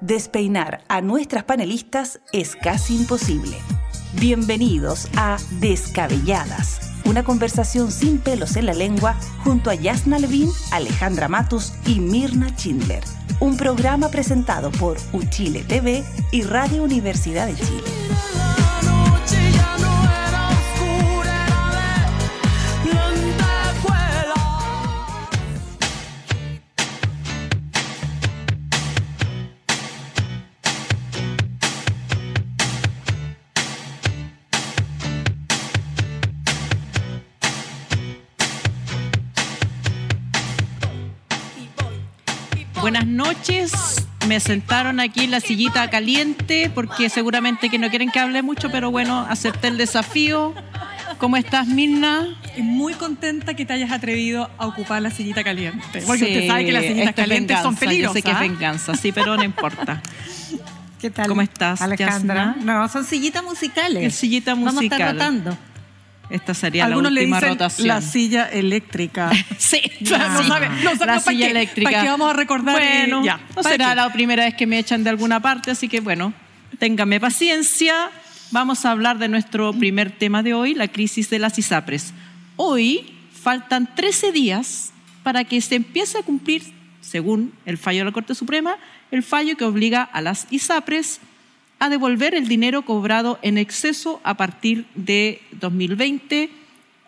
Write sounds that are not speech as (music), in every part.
despeinar a nuestras panelistas es casi imposible. Bienvenidos a Descabelladas, una conversación sin pelos en la lengua junto a Yasna Levin, Alejandra Matus y Mirna Schindler. Un programa presentado por Uchile TV y Radio Universidad de Chile. Me sentaron aquí en la sillita caliente porque seguramente que no quieren que hable mucho, pero bueno, acepté el desafío. ¿Cómo estás, Mirna? Muy contenta que te hayas atrevido a ocupar la sillita caliente. Porque Sí, usted sabe que las sillitas calientes son peligrosas. Yo sé que es venganza, sí, pero no importa. (laughs) ¿Qué tal? ¿Cómo estás, Alejandra? Yasna? No, son sillitas musicales. Es sillita Vamos a musical. estar rotando. Esta sería Algunos la le última dicen rotación. la silla eléctrica. (laughs) Sí, (laughs) no sí. sabe- no sabe la para silla qué- eléctrica. para qué vamos a recordar, Bueno, ya, no ¿para será qué? la primera vez que me echan de alguna parte, así que bueno, téngame paciencia. Vamos a hablar de nuestro primer tema de hoy, la crisis de las ISAPRES. Hoy faltan 13 días para que se empiece a cumplir, según el fallo de la Corte Suprema, el fallo que obliga a las ISAPRES a devolver el dinero cobrado en exceso a partir de 2020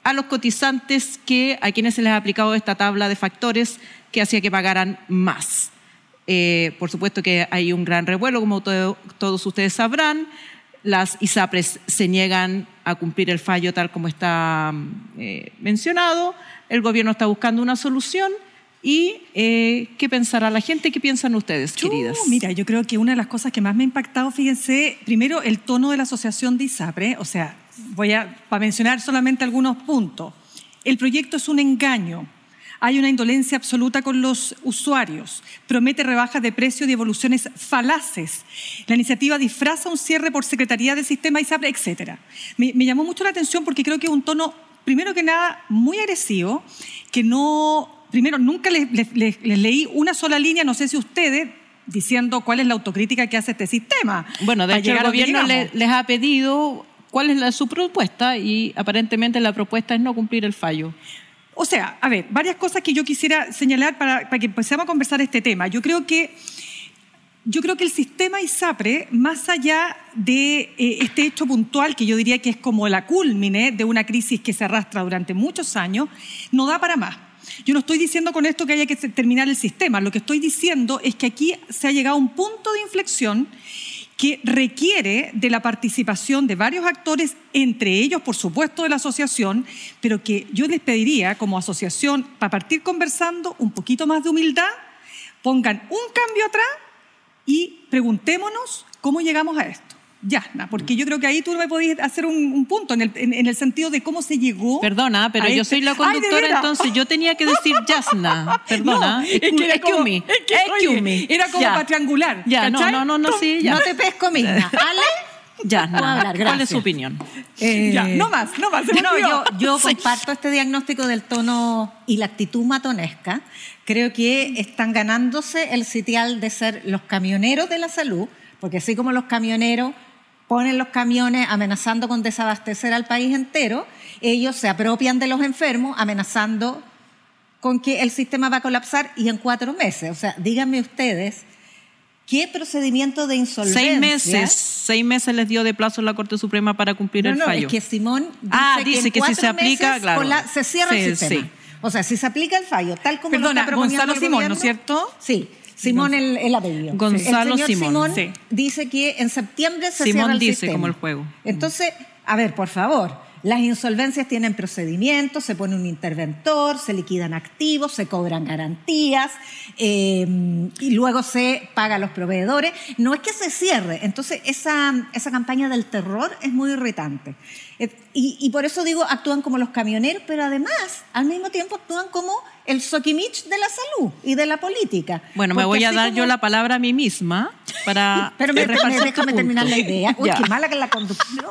a los cotizantes que a quienes se les ha aplicado esta tabla de factores que hacía que pagaran más. Eh, por supuesto que hay un gran revuelo, como todo- todos ustedes sabrán. Las ISAPRES se niegan a cumplir el fallo tal como está eh, mencionado. El gobierno está buscando una solución. ¿Y eh, qué pensará la gente? ¿Qué piensan ustedes, queridas? Mira, yo creo que una de las cosas que más me ha impactado, fíjense, primero el tono de la asociación de ISAPRE, o sea, voy a para mencionar solamente algunos puntos. El proyecto es un engaño. Hay una indolencia absoluta con los usuarios. Promete rebajas de precio y devoluciones falaces. La iniciativa disfraza un cierre por Secretaría del Sistema ISAPRE, etc. Me, me llamó mucho la atención porque creo que es un tono, primero que nada, muy agresivo, que no... Primero, nunca les, les- les- les leí una sola línea, no sé si ustedes, diciendo cuál es la autocrítica que hace este sistema. Bueno, de hecho el gobierno le- les ha pedido cuál es la- su propuesta y aparentemente la propuesta es no cumplir el fallo. O sea, a ver, varias cosas que yo quisiera señalar para, para que empecemos a conversar este tema. Yo creo que, yo creo que el sistema ISAPRE, más allá de eh, este hecho puntual, que yo diría que es como la culmine de una crisis que se arrastra durante muchos años, no da para más. Yo no estoy diciendo con esto que haya que terminar el sistema, lo que estoy diciendo es que aquí se ha llegado a un punto de inflexión que requiere de la participación de varios actores, entre ellos, por supuesto, de la asociación, pero que yo les pediría como asociación, para partir conversando, un poquito más de humildad, pongan un cambio atrás y preguntémonos cómo llegamos a esto. Yasna, porque yo creo que ahí tú me podías hacer un, un punto en el, en- en el sentido de cómo se llegó. Perdona, pero yo este- soy la ¡Ay, conductora, veras! entonces yo tenía que decir Yasna. (laughs) Perdona. No, es que era como, me, es que, excuse oye, me. era como Ya. para triangular. Ya, no, ¿cachai? no, no, no, sí, ya. No te pesco, misma. (laughs) Ale, Yasna, Puedo hablar, ¿cuál es gracias. su opinión? eh, Ya, no más, no más. No, yo, yo comparto este diagnóstico del tono y la actitud matonesca. Creo que están ganándose el sitial de ser los camioneros de la salud, porque así como los camioneros ponen los camiones amenazando con desabastecer al país entero, ellos se apropian de los enfermos amenazando con que el sistema va a colapsar y en cuatro meses. O sea, díganme ustedes, ¿qué procedimiento de insolvencia? Seis meses, seis meses les dio de plazo la Corte Suprema para cumplir No, el no, fallo. es que Simón dice, Ah, que, dice en que si se aplica, claro. la- se cierra el sistema. sí. O sea, si se aplica el fallo, tal como Perdona, lo está proponiendo Gonzalo el Simón, ¿no es cierto? Sí, Simón el, el apellido. Gonzalo el señor Simón, Simón sí. dice que en septiembre se Simón cierra el dice, sistema. como el juego. Entonces, a ver, por favor, las insolvencias tienen procedimientos, se pone un interventor, se liquidan activos, se cobran garantías eh, y luego se paga a los proveedores. No es que se cierre. Entonces, esa, esa campaña del terror es muy irritante. Eh, Y, y por eso digo, actúan como los camioneros, pero además, al mismo tiempo, actúan como el soquimich de la salud y de la política. Bueno, me voy a dar como- yo la palabra a mí misma para (laughs) Pero me, déjame punto. terminar la idea. Uy, Ya. qué mala que la conducción.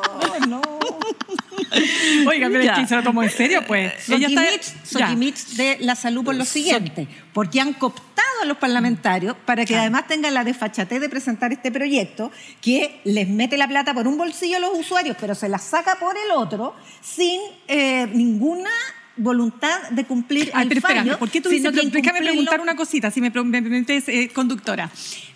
No. (laughs) (laughs) Oiga, pero es Ya. que se lo tomó en serio, pues. Soquimich, ya. Soquimich de la salud por lo siguiente, porque han cooptado a los parlamentarios para que además tengan la desfachatez de presentar este proyecto que les mete la plata por un bolsillo a los usuarios, pero se la saca por el otro sin eh, ninguna voluntad de cumplir Ay, el pero fallo. espera, ¿por qué tú dices, que preguntar una cosita, si me, me eh, conductora.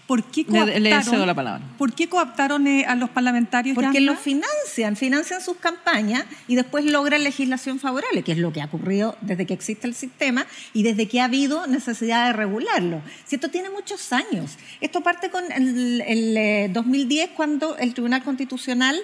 ¿Por qué Le- cooptaron, le cedo la palabra. ¿por qué cooptaron eh, a los parlamentarios? Porque los financian, financian sus campañas y después logran legislación favorable, que es lo que ha ocurrido desde que existe el sistema y desde que ha habido necesidad de regularlo. Si esto tiene muchos años. Esto parte con el, el, eh, 2010 cuando el Tribunal Constitucional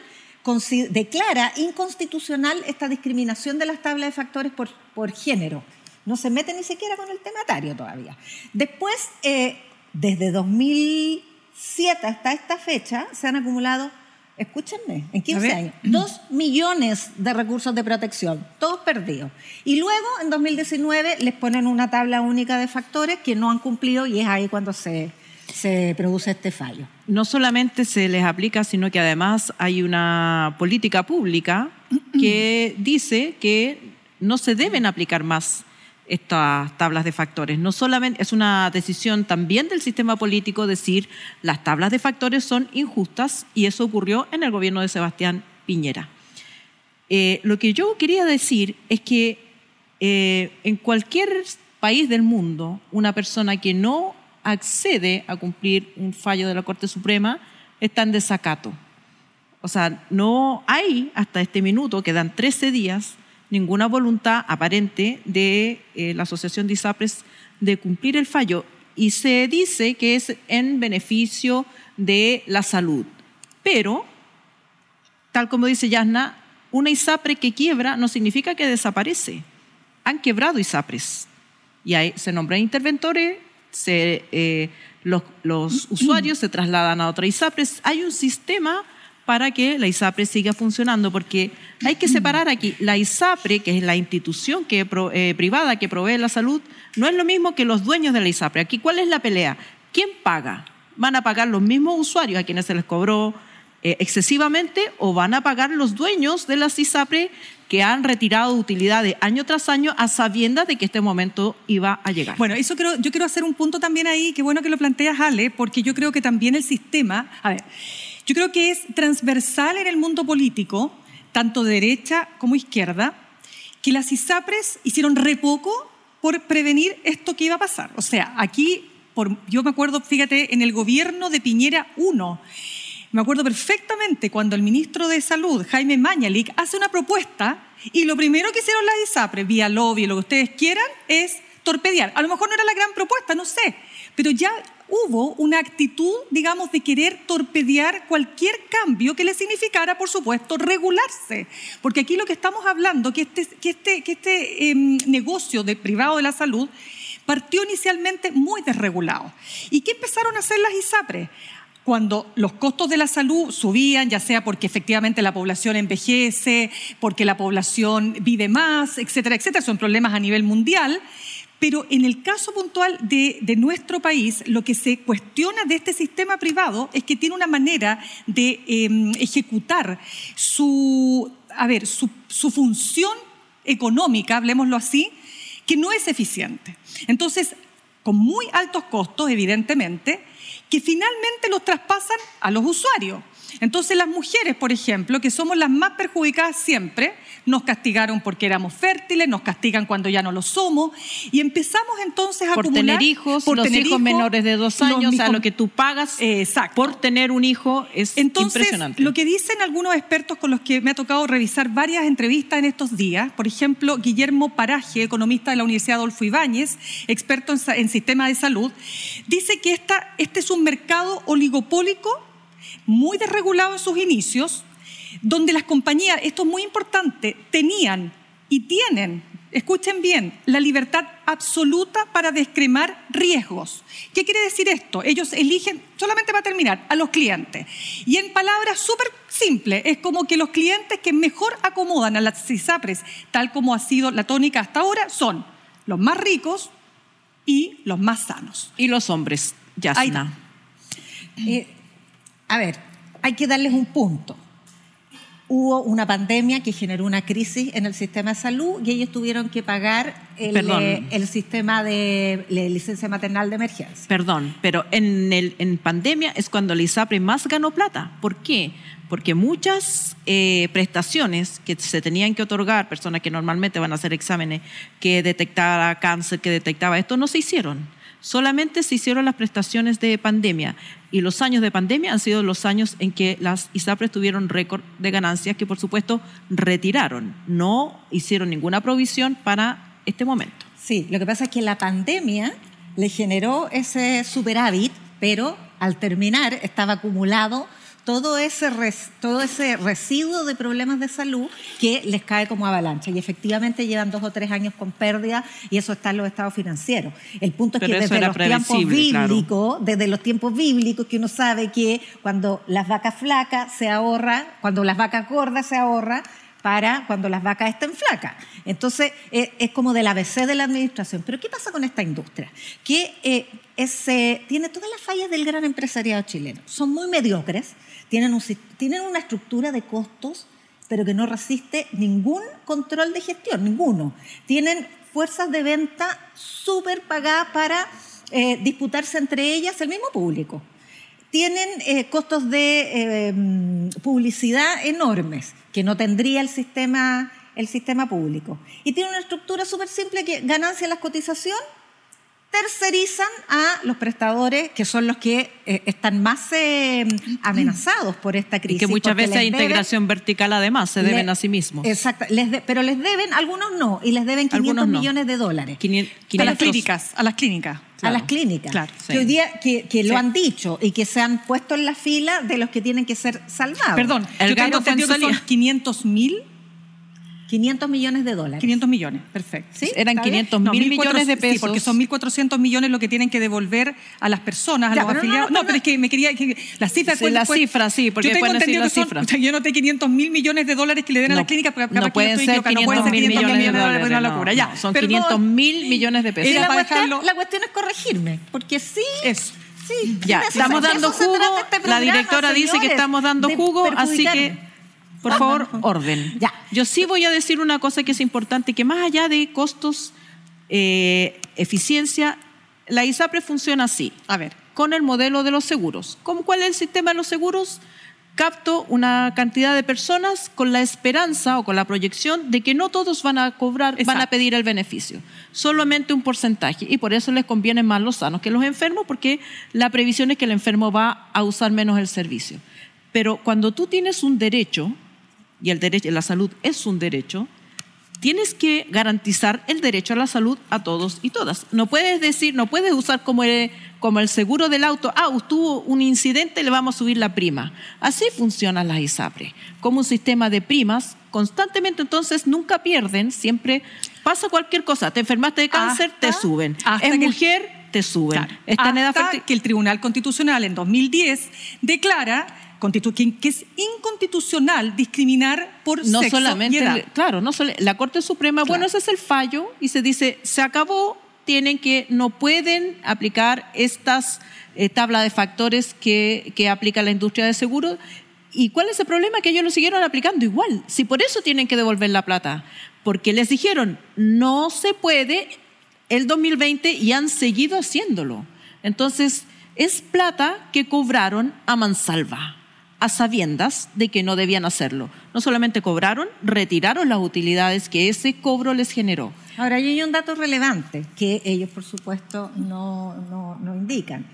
declara inconstitucional esta discriminación de las tablas de factores por, por género. No se mete ni siquiera con el tematario todavía. Después, eh, desde 2007 hasta esta fecha, se han acumulado, escúchenme, en A 15 ver. años, dos millones de recursos de protección, todos perdidos. Y luego, en 2019, les ponen una tabla única de factores que no han cumplido y es ahí cuando se, se produce este fallo. no solamente se les aplica, sino que además hay una política pública que dice que no se deben aplicar más estas tablas de factores. No solamente es una decisión también del sistema político decir las tablas de factores son injustas y eso ocurrió en el gobierno de Sebastián Piñera. Eh, lo que yo quería decir es que eh, en cualquier país del mundo, una persona que no accede a cumplir un fallo de la Corte Suprema está en desacato. O sea, no hay hasta este minuto, quedan 13 días, ninguna voluntad aparente de eh, la Asociación de ISAPRES de cumplir el fallo. Y se dice que es en beneficio de la salud. Pero tal como dice Yasna, una ISAPRE que quiebra no significa que desaparece. Han quebrado ISAPRES. Y ahí se nombran interventores, se, eh, los, los (clears throat) usuarios se trasladan a otra ISAPRES. Hay un sistema para que la ISAPRE siga funcionando, porque hay que separar aquí la ISAPRE, que es la institución que, eh, privada que provee la salud, no es lo mismo que los dueños de la ISAPRE. Aquí, ¿cuál es la pelea? ¿Quién paga? ¿Van a pagar los mismos usuarios a quienes se les cobró eh, excesivamente o van a pagar los dueños de las ISAPRE que han retirado utilidades año tras año a sabiendas de que este momento iba a llegar? Bueno, eso creo, yo quiero hacer un punto también ahí, qué bueno que lo planteas, Ale, porque yo creo que también el sistema, a ver, yo creo que es transversal en el mundo político, tanto de derecha como izquierda, que las ISAPRES hicieron re poco por prevenir esto que iba a pasar. O sea, aquí, por, yo me acuerdo, fíjate, en el gobierno de Piñera 1, me acuerdo perfectamente cuando el ministro de Salud, Jaime Mañalik, hace una propuesta y lo primero que hicieron las ISAPRES, vía lobby, lo que ustedes quieran, es torpedear. A lo mejor no era la gran propuesta, no sé, pero ya hubo una actitud, digamos, de querer torpedear cualquier cambio que le significara, por supuesto, regularse. Porque aquí lo que estamos hablando, que este, que este, que este em, negocio de privado de la salud partió inicialmente muy desregulado. ¿Y qué empezaron a hacer las ISAPRES? Cuando los costos de la salud subían, ya sea porque efectivamente la población envejece, porque la población vive más, etcétera, etcétera, son problemas a nivel mundial, pero en el caso puntual de, nuestro país, lo que se cuestiona de este sistema privado es que tiene una manera de eh, ejecutar su, a ver, su función económica, hablemoslo así, que no es eficiente. Entonces, con muy altos costos, evidentemente, que finalmente los traspasan a los usuarios. Entonces las mujeres, por ejemplo, que somos las más perjudicadas siempre, nos castigaron porque éramos fértiles, nos castigan cuando ya no lo somos, y empezamos entonces a por acumular... tener hijos, por los tener hijos menores de dos años, o sea, hijos- lo que tú pagas Exacto. por tener un hijo es Entonces, impresionante. lo que dicen algunos expertos con los que me ha tocado revisar varias entrevistas en estos días, por ejemplo, Guillermo Paraje, economista de la Universidad Adolfo Ibáñez, experto en, en sistema de salud, dice que esta, este es un mercado oligopólico muy desregulado en sus inicios, donde las compañías, esto es muy importante, tenían y tienen, escuchen bien, la libertad absoluta para descremar riesgos. ¿Qué quiere decir esto? Ellos eligen, solamente para terminar, a los clientes. Y en palabras súper simples, es como que los clientes que mejor acomodan a las CISAPRES, tal como ha sido la tónica hasta ahora, son los más ricos y los más sanos. Y los hombres, Yasna. Eh, a ver, hay que darles un punto. Hubo una pandemia que generó una crisis en el sistema de salud y ellos tuvieron que pagar el, eh, el sistema de, licencia maternal de emergencia. Perdón, pero en, el, en pandemia es cuando la ISAPRE más ganó plata. ¿Por qué? Porque muchas eh, prestaciones que se tenían que otorgar, personas que normalmente van a hacer exámenes que detectara cáncer, que detectaba esto, no se hicieron. Solamente se hicieron las prestaciones de pandemia. Y los años de pandemia han sido los años en que las ISAPRES tuvieron récord de ganancias que, por supuesto, retiraron. No hicieron ninguna provisión para este momento. Sí, lo que pasa es que la pandemia le generó ese superávit, pero al terminar estaba acumulado todo ese, res- todo ese residuo de problemas de salud que les cae como avalancha. Y efectivamente llevan dos o tres años con pérdida y eso está en los estados financieros. El punto es Pero que desde los tiempos claro. bíblicos, desde los tiempos bíblicos, que uno sabe que cuando las vacas flacas se ahorra, cuando las vacas gordas se ahorra, para cuando las vacas estén flacas. Entonces, eh, es como del ABC de la administración. Pero ¿qué pasa con esta industria? Que eh, es, eh, tiene todas las fallas del gran empresariado chileno. Son muy mediocres, tienen, un tienen una estructura de costos, pero que no resiste ningún control de gestión, ninguno. Tienen fuerzas de venta súper pagadas para eh, disputarse entre ellas el mismo público tienen eh, costos de eh, publicidad enormes que no tendría el sistema, el sistema público. Y tiene una estructura súper simple que ganancia en la cotización tercerizan a los prestadores que son los que eh, están más eh, amenazados por esta Y crisis. que muchas veces hay deben- integración vertical además, se deben le- a sí mismos. Exacto, les de- pero les deben, algunos no, y les deben 500 Algunos no. millones de dólares. 500, A las 500. clínicas, a las clínicas. a las clínicas. Claro, que sí. hoy día que, que Sí. lo han dicho y que se han puesto en la fila de los que tienen que ser salvados. Perdón, El yo tengo entendido que son Fuenzalía. 500 mil, 500 millones de dólares. 500 millones, perfecto. ¿Sí? Eran ¿Está bien? 500 No, mil 1.400, millones de pesos. Sí, porque son 1.400 millones lo que tienen que devolver a las personas, a Ya, los no, afiliados. no, No, pero es que me quería... que- las cifras... Sí, las cifras, sí, porque yo tengo pueden decir entendido las que son- cifras. o sea, yo noté 500 mil millones de dólares que le den a las clínicas, pero no pueden ser equivocada, no pueden 500 ser mil 500 millones de dólares. es una locura. Ya, son perdón. 500 mil millones de pesos. La, cuestión, es corregirme, porque sí... Eso. Sí, Ya, estamos dando jugo. este la directora dice que estamos dando jugo, así que. Por favor, orden. Ya. Yo sí voy a decir una cosa que es importante, que más allá de costos, eh, eficiencia, la ISAPRE funciona así. A ver. con el modelo de los seguros. ¿Cómo, ¿Cuál es el sistema de los seguros? Capto una cantidad de personas con la esperanza o con la proyección de que no todos van a cobrar, van a pedir el beneficio, solamente un porcentaje. Y por eso les convienen más los sanos que los enfermos, porque la previsión es que el enfermo va a usar menos el servicio. Pero cuando tú tienes un derecho, y el derecho, la salud es un derecho, tienes que garantizar el derecho a la salud a todos y todas. No puedes decir, no puedes usar como el, como el seguro del auto, ah, tuvo un incidente, le vamos a subir la prima. Así funcionan las ISAPRE, como un sistema de primas, constantemente entonces nunca pierden, siempre pasa cualquier cosa, te enfermaste de cáncer, te suben, hasta es que mujer, te suben, Claro. está en edad Hasta que el Tribunal Constitucional en 2010 declara constitu- que, es inconstitucional discriminar por no sexo solamente, y edad. el- claro, no solo, la Corte Suprema, bueno, ese es el fallo y se dice, se acabó, tienen que, no pueden aplicar estas eh, tablas de factores que, que aplica la industria de seguros. ¿Y cuál es el problema? Que ellos lo siguieron aplicando igual. Si por eso tienen que devolver la plata, porque les dijeron, no se puede el 2020 y han seguido haciéndolo. Entonces, es plata que cobraron a mansalva a sabiendas de que no debían hacerlo. No solamente cobraron, retiraron las utilidades que ese cobro les generó. Ahora, hay un dato relevante que ellos, por supuesto, no, no, no indican.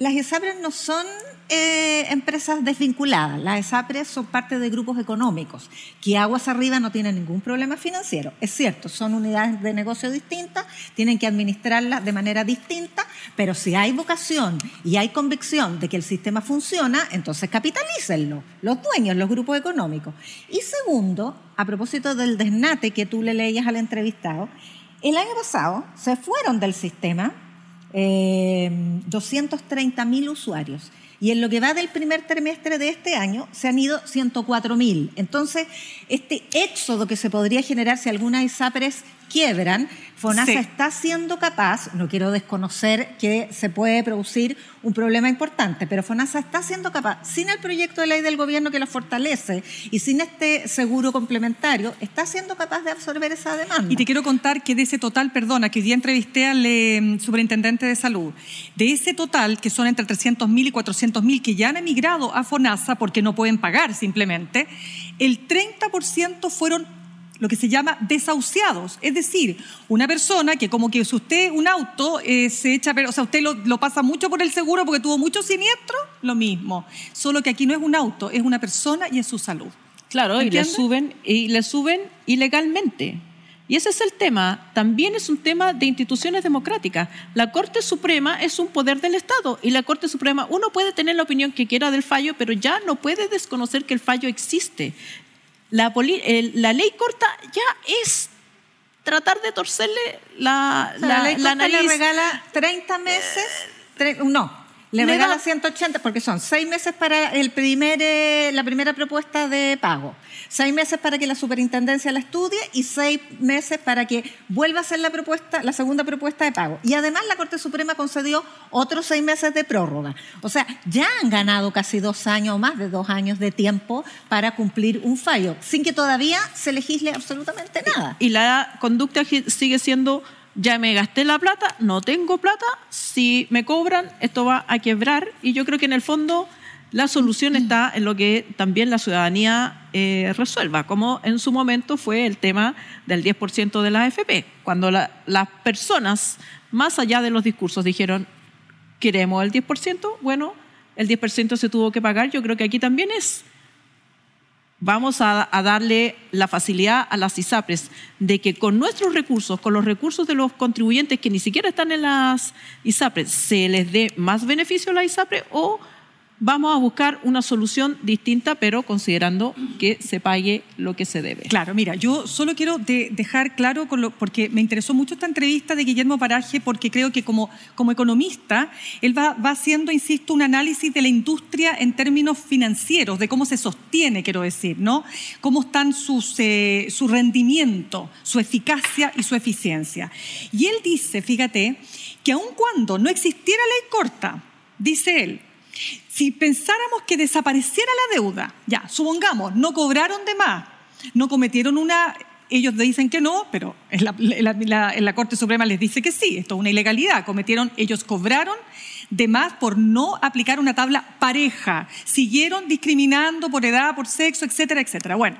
Las ESAPRES no son eh, empresas desvinculadas, las ESAPRES son parte de grupos económicos, que aguas arriba no tienen ningún problema financiero. Es cierto, son unidades de negocio distintas, tienen que administrarlas de manera distinta, pero si hay vocación y hay convicción de que el sistema funciona, entonces capitalícenlo, los dueños, los grupos económicos. Y segundo, a propósito del desnate que tú le leías al entrevistado, el año pasado se fueron del sistema eh, 230 mil usuarios. Y en lo que va del primer trimestre de este año se han ido 104 mil. Entonces, este éxodo que se podría generar si algunas ISAPRES quiebran, FONASA Sí. está siendo capaz, no quiero desconocer que se puede producir un problema importante, pero FONASA está siendo capaz, sin el proyecto de ley del gobierno que la fortalece y sin este seguro complementario, está siendo capaz de absorber esa demanda. Y te quiero contar que de ese total, perdona, que hoy día entrevisté al eh, superintendente de salud, de ese total, que son entre 300.000 y 400.000 que ya han emigrado a FONASA porque no pueden pagar simplemente, el 30% fueron lo que se llama desahuciados, es decir, una persona que como que si usted un auto eh, se echa, pero, o sea, usted lo, lo pasa mucho por el seguro porque tuvo mucho siniestro, lo mismo, solo que aquí no es un auto, es una persona y es su salud. Claro, y le suben, y le suben ilegalmente. Y ese es el tema. También es un tema de instituciones democráticas. La Corte Suprema es un poder del Estado y la Corte Suprema, uno puede tener la opinión que quiera del fallo, pero ya no puede desconocer que el fallo existe. La, poli- el- la ley corta ya es tratar de torcerle la, O sea, la- la ley la Costa le nariz. regala 30 meses, tre- no, le, Le regala da- 180 porque son 6 meses para el primer, eh, la primera propuesta de pago, 6 meses para que la superintendencia la estudie y 6 meses para que vuelva a hacer la propuesta, la segunda propuesta de pago. Y además la Corte Suprema concedió otros 6 meses de prórroga. O sea, ya han ganado casi dos años o más de dos años de tiempo para cumplir un fallo, sin que todavía se legisle absolutamente nada. Y la conducta sigue siendo, ya me gasté la plata, no tengo plata, si me cobran, esto va a quebrar. Y yo creo que en el fondo la solución está en lo que también la ciudadanía eh, resuelva, como en su momento fue el tema del 10% de la AFP, cuando la- las personas, más allá de los discursos, dijeron, queremos el 10%, bueno, el 10% se tuvo que pagar, yo creo que aquí también es vamos a, darle la facilidad a las ISAPRES de que con nuestros recursos, con los recursos de los contribuyentes que ni siquiera están en las ISAPRES, se les dé más beneficio a la ISAPRE o vamos a buscar una solución distinta, pero considerando que se pague lo que se debe. Claro, mira, yo solo quiero de- dejar claro, porque me interesó mucho esta entrevista de Guillermo Paraje, porque creo que como, como economista, él va, va haciendo, insisto, un análisis de la industria en términos financieros, de cómo se sostiene, quiero decir, ¿no? Cómo están sus, eh, su rendimiento, su eficacia y su eficiencia. Y él dice, fíjate, que aun cuando no existiera ley corta, dice él, si pensáramos que desapareciera la deuda, ya, supongamos, no cobraron de más, no cometieron una, ellos dicen que no, pero en la, en la Corte Suprema les dice que sí, esto es una ilegalidad, cometieron, ellos cobraron de más por no aplicar una tabla pareja, siguieron discriminando por edad, por sexo, etcétera, etcétera. Bueno,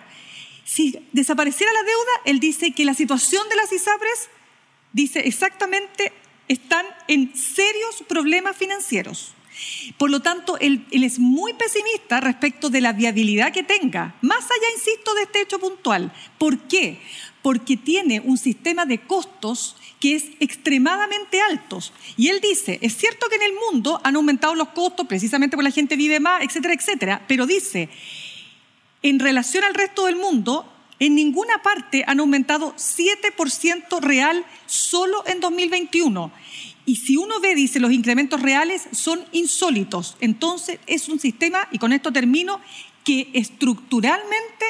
si desapareciera la deuda, él dice que la situación de las ISAPRES, dice exactamente, están en serios problemas financieros. Por lo tanto, él, es muy pesimista respecto de la viabilidad que tenga, más allá, insisto, de este hecho puntual. ¿Por qué? Porque tiene un sistema de costos que es extremadamente altos. Y él dice, es cierto que en el mundo han aumentado los costos precisamente porque la gente vive más, etcétera, etcétera, pero dice, en relación al resto del mundo, en ninguna parte han aumentado 7% real solo en 2021. Y si uno ve, dice, los incrementos reales son insólitos. Entonces es un sistema, y con esto termino, que estructuralmente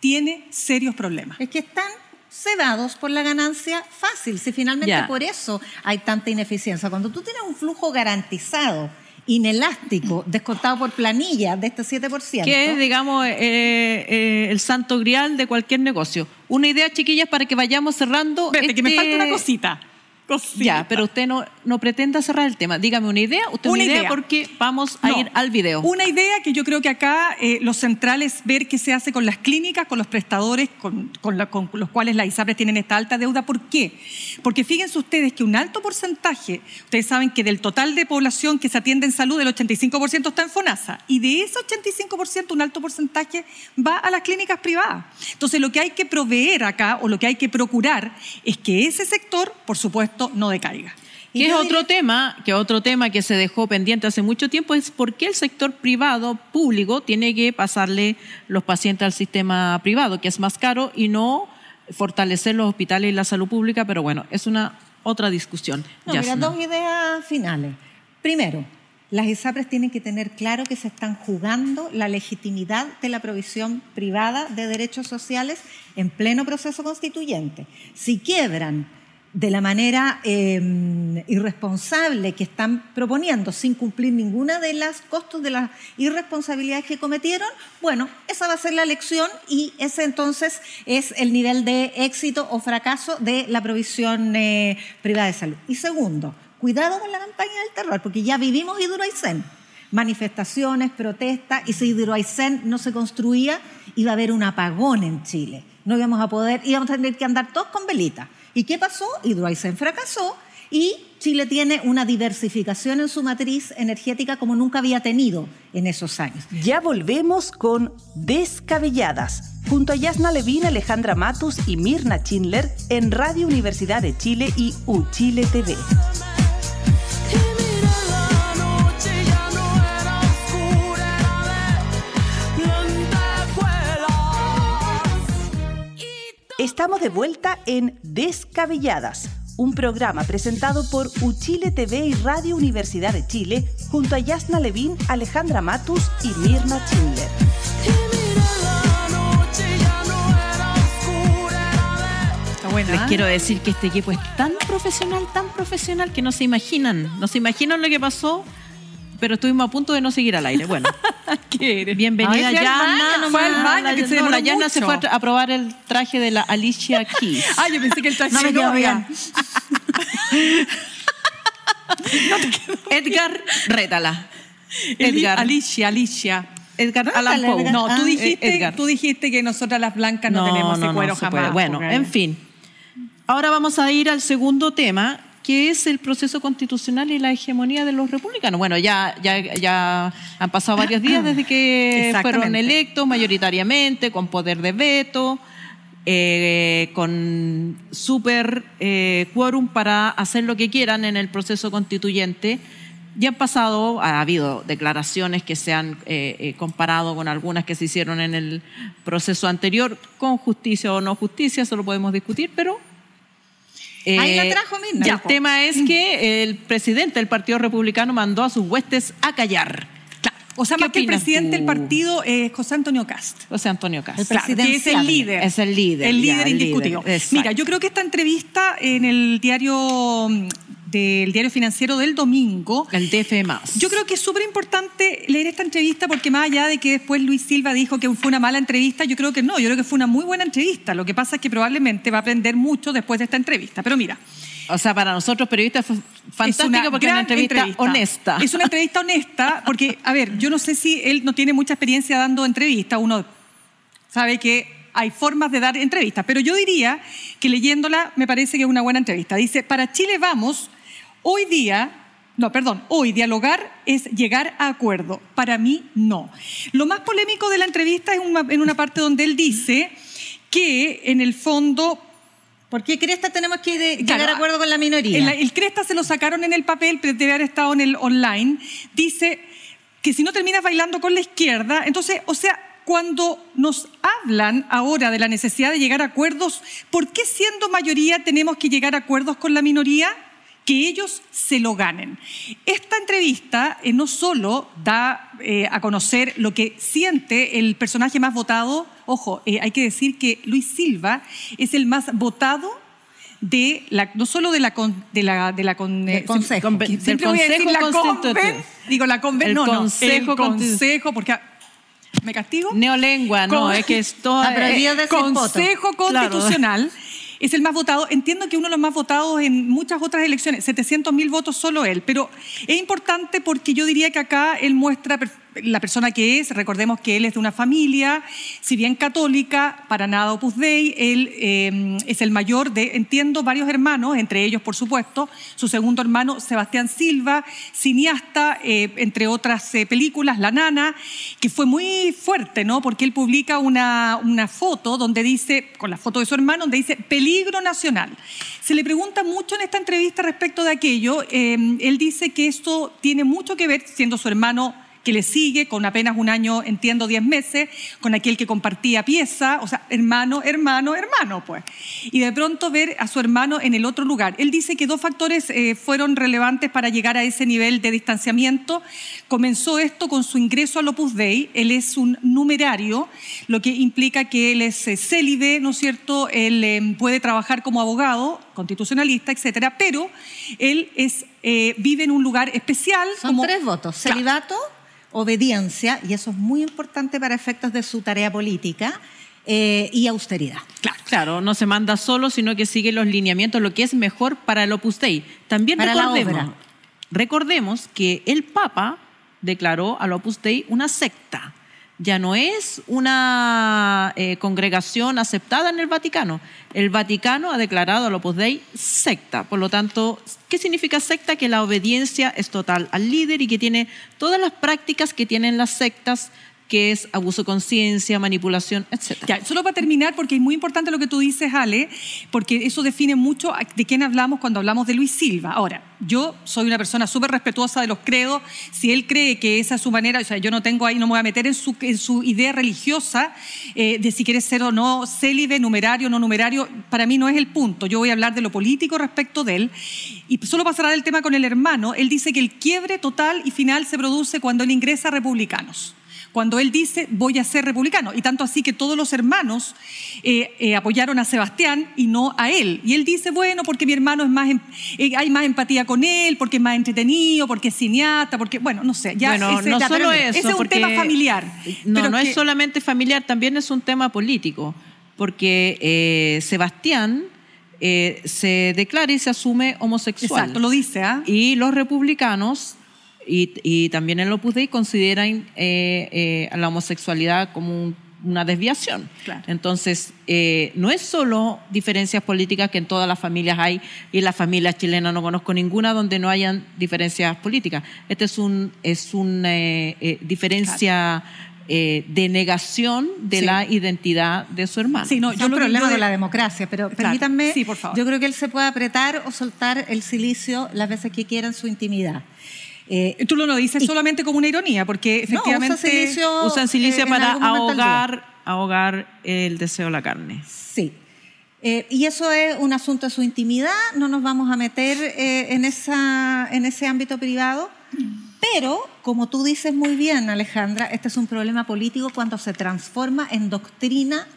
tiene serios problemas. Es que están cebados por la ganancia fácil, si finalmente por eso hay tanta ineficiencia. Cuando tú tienes un flujo garantizado, inelástico, descontado por planilla de este 7%, que es, digamos, eh, eh, el santo grial de cualquier negocio. Una idea, chiquillas, para que vayamos cerrando. Espérate, que me este- falta una cosita. Cosita. Ya, pero usted no, no pretenda cerrar el tema. Dígame una idea, usted Una una idea, idea. porque vamos a No. ir al video. Una idea que yo creo que acá eh, lo central es ver qué se hace con las clínicas, con los prestadores, con, con la- con los cuales las ISAPRES tienen esta alta deuda. ¿Por qué? Porque fíjense ustedes que un alto porcentaje, ustedes saben que del total de población que se atiende en salud, el 85% está en FONASA. Y de ese 85%, un alto porcentaje va a las clínicas privadas. Entonces, lo que hay que proveer acá, o lo que hay que procurar, es que ese sector, por supuesto, no decaiga. Y Que es otro tema, que otro tema que se dejó pendiente hace mucho tiempo es por qué el sector privado público tiene que pasarle los pacientes al sistema privado, que es más caro y no fortalecer los hospitales y la salud pública, pero bueno, es una otra discusión. No, mira, dos ideas finales. Primero, las ISAPRES tienen que tener claro que se están jugando la legitimidad de la provisión privada de derechos sociales en pleno proceso constituyente. Si quiebran de la manera eh, irresponsable que están proponiendo, sin cumplir ninguna de las costos de las irresponsabilidades que cometieron, bueno, esa va a ser la lección y ese entonces es el nivel de éxito o fracaso de la provisión eh, privada de salud. Y segundo, cuidado con la campaña del terror, porque ya vivimos Hidroaicén. Manifestaciones, protestas, y si Hidroaicén no se construía, iba a haber un apagón en Chile. No íbamos a poder, íbamos a tener que andar todos con velitas. ¿Y qué pasó? Hidroaicén fracasó y Chile tiene una diversificación en su matriz energética como nunca había tenido en esos años. Ya volvemos con Descabelladas, junto a Yasna Levin, Alejandra Matus y Mirna Schindler en Radio Universidad de Chile y UChile TV. Estamos de vuelta en Descabelladas, un programa presentado por Uchile TV y Radio Universidad de Chile, junto a Yasna Levin, Alejandra Matus y Mirna Schindler. Les quiero decir que este equipo es tan profesional, tan profesional que no se imaginan, no se imaginan lo que pasó, pero estuvimos a punto de no seguir al aire. Bueno, (laughs) bienvenida Yana. fue al baño, que se no, la Yana se fue a, probar el traje de la Alicia Keys. (laughs) Ah, yo pensé que el traje No me quedó bien. (laughs) Edgar, rétala. Edgar. Alicia, Alicia. Edgar Allan Poe. No, Ah, tú dijiste, Edgar. tú dijiste que nosotras las blancas no, tenemos ese cuero se jamás. Bueno, en fin. Ahora vamos a ir al segundo tema, que es el proceso constitucional y la hegemonía de los republicanos. Bueno, ya, ya, ya han pasado varios días desde que fueron electos mayoritariamente, con poder de veto, eh, con super eh, quórum para hacer lo que quieran en el proceso constituyente. Ya han pasado, ha habido declaraciones que se han eh, eh, comparado con algunas que se hicieron en el proceso anterior, con justicia o no justicia, eso lo podemos discutir, pero... Ahí la eh, trajo Mirna. ya, el tema es que el presidente del Partido Republicano mandó a sus huestes a callar. O sea, ¿Qué más que el presidente tú? del partido es José Antonio Cast. Sea, Antonio Cast. El Claro, que es el líder. Es el líder, El ya, líder el indiscutido. líder. Mira, yo creo que esta entrevista en el diario mm, del diario financiero del domingo. El DF más. Yo creo que es súper importante leer esta entrevista porque más allá de que después Luis Silva dijo que fue una mala entrevista, yo creo que no, yo creo que fue una muy buena entrevista. Lo que pasa es que probablemente va a aprender mucho después de esta entrevista. Pero mira, O sea, para nosotros periodistas fue fantástico una porque es una gran entrevista, honesta. Es una entrevista honesta porque, a ver, yo no sé si él no tiene mucha experiencia dando entrevistas, uno sabe que hay formas de dar entrevistas, pero yo diría que leyéndola me parece que es una buena entrevista. Dice, para Chile vamos, hoy día, no, perdón, hoy dialogar es llegar a acuerdo. Para mí, no. Lo más polémico de la entrevista es una- en una parte donde él dice que en el fondo ¿Por qué Cresta tenemos que de- Claro, llegar a acuerdo con la minoría? El, el Cresta se lo sacaron en el papel, pero debe haber estado en el online. Dice que si no terminas bailando con la izquierda, entonces, o sea, cuando nos hablan ahora de la necesidad de llegar a acuerdos, ¿por qué siendo mayoría tenemos que llegar a acuerdos con la minoría? Que ellos se lo ganen. Esta entrevista eh, no solo da eh, a conocer lo que siente el personaje más votado, ojo, eh, hay que decir que Luis Silva es el más votado de la, no solo de la con- de la de la con- Del eh, Consejo. siempre- Del voy a decir la conven, (laughs) digo la conven, El no, no, Consejo el Constitu- consejo porque ah, me castigo Neolengua, no, es que es todo... (laughs) Ah, ese Consejo. Claro. Es el más votado. Entiendo que uno de los más votados en muchas otras elecciones, 700 mil votos solo él, pero es importante porque yo diría que acá él muestra la persona que es. Recordemos que él es de una familia, si bien católica, para nada Opus Dei, él eh, es el mayor de, entiendo, varios hermanos, entre ellos, por supuesto, su segundo hermano, Sebastián Silva, cineasta, eh, entre otras eh, películas, La Nana, que fue muy fuerte, ¿no? Porque él publica una, una foto donde dice, con la foto de su hermano, donde dice peligro nacional. Se le pregunta mucho en esta entrevista respecto de aquello. él dice que esto tiene mucho que ver, siendo su hermano que le sigue, con apenas un año, entiendo, diez meses, con aquel que compartía pieza, o sea, hermano, hermano, hermano, pues. Y de pronto ver a su hermano en el otro lugar. Él dice que dos factores eh, fueron relevantes para llegar a ese nivel de distanciamiento. Comenzó esto con su ingreso al Opus Dei. Él es un numerario, lo que implica que él es eh, célibe, ¿no es cierto? Él eh, puede trabajar como abogado, constitucionalista, etcétera, pero él es, vive en un lugar especial. Son tres votos: celibato, obediencia, y eso es muy importante para efectos de su tarea política. y austeridad. Claro. claro, no se manda solo, sino que sigue los lineamientos, lo que es mejor para el Opus Dei. También para recordemos, la obra. recordemos que el Papa declaró al Opus Dei una secta. Ya no es una eh, congregación aceptada en el Vaticano. El Vaticano ha declarado al Opus Dei secta. Por lo tanto, ¿qué significa secta? Que la obediencia es total al líder y que tiene todas las prácticas que tienen las sectas que es abuso de conciencia, manipulación, etc. Ya, solo para terminar, porque es muy importante lo que tú dices, Ale, porque eso define mucho de quién hablamos cuando hablamos de Luis Silva. Ahora, yo soy una persona súper respetuosa de los credos. Si él cree que esa es su manera, o sea, yo no tengo ahí, no me voy a meter en su, idea religiosa eh, de si quiere ser o no célibe, numerario, no numerario. Para mí no es el punto. Yo voy a hablar de lo político respecto de él. Y solo pasará el tema con el hermano. Él dice que el quiebre total y final se produce cuando él ingresa a republicanos cuando él dice voy a ser republicano. Y tanto así que todos los hermanos eh, eh, apoyaron a Sebastián y no a él. Y él dice, bueno, porque mi hermano es más, em, eh, hay más empatía con él, porque es más entretenido, porque es cineasta, porque, bueno, no sé. Ya bueno, ese, no ya, solo eso. ese es un tema familiar. No, Pero no que- es solamente familiar, también es un tema político. Porque eh, Sebastián eh, se declara y se asume homosexual. Exacto, lo dice, ¿ah? Y los republicanos y, y también el Opus Dei consideran eh, eh, a la homosexualidad como un- una desviación. Claro. Entonces, eh, no es solo diferencias políticas que en todas las familias hay, y en las familias chilenas no conozco ninguna donde no hayan diferencias políticas. Esta es un es una eh, eh, diferencia eh, de negación de Sí. la identidad de su hermano. Sí, no, yo lo yo de la democracia, pero Claro. permítanme, Sí, por favor. yo creo que él se puede apretar o soltar el silicio las veces que quiera en su intimidad. Eh, Tú lo dices Y- solamente como una ironía, porque no, efectivamente... silicio, Usan silicio eh, en para ahogar, ahogar el deseo de la carne. Sí. Eh, y eso es un asunto de su intimidad, no nos vamos a meter eh, en, esa, en ese ámbito privado, pero como tú dices muy bien, Alejandra, este es un problema político cuando se transforma en doctrina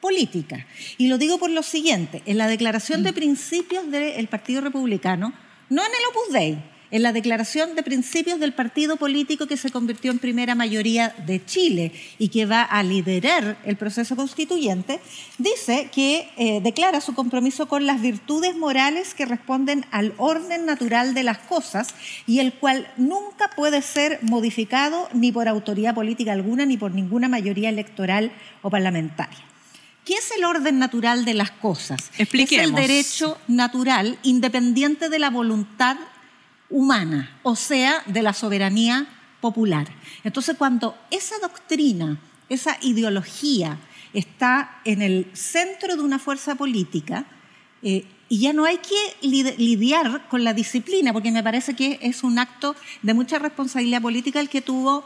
política. Y lo digo por lo siguiente, en la declaración de principios del Partido Republicano, no en el Opus Dei, en la declaración de principios del partido político que se convirtió en primera mayoría de Chile y que va a liderar el proceso constituyente, dice que eh, declara su compromiso con las virtudes morales que responden al orden natural de las cosas y el cual nunca puede ser modificado ni por autoridad política alguna ni por ninguna mayoría electoral o parlamentaria. ¿Qué es el orden natural de las cosas? Expliquemos. Es el derecho natural independiente de la voluntad humana, o sea, de la soberanía popular. Entonces, cuando esa doctrina, esa ideología está en el centro de una fuerza política, eh, y ya no hay que lid- lidiar con la disciplina, porque me parece que es un acto de mucha responsabilidad política el que tuvo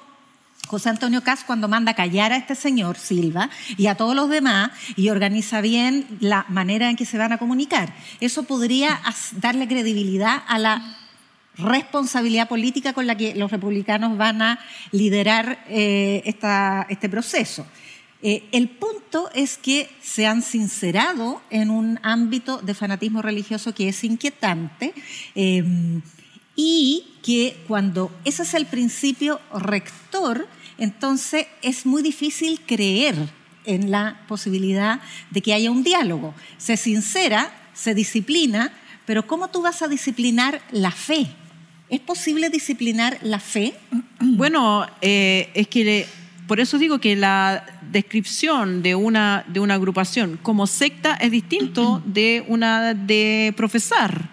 José Antonio Caz cuando manda callar a este señor Silva y a todos los demás y organiza bien la manera en que se van a comunicar. Eso podría darle credibilidad a la responsabilidad política con la que los republicanos van a liderar eh, este proceso. Eh, el punto es que se han sincerado en un ámbito de fanatismo religioso que es inquietante eh, y que cuando ese es el principio rector, entonces es muy difícil creer en la posibilidad de que haya un diálogo. Se sincera, se disciplina, pero ¿cómo tú vas a disciplinar la fe? ¿Es posible disciplinar la fe? Bueno, eh, es que le- por eso digo que la descripción de una, de una agrupación como secta es distinto (clears throat) de una de profesar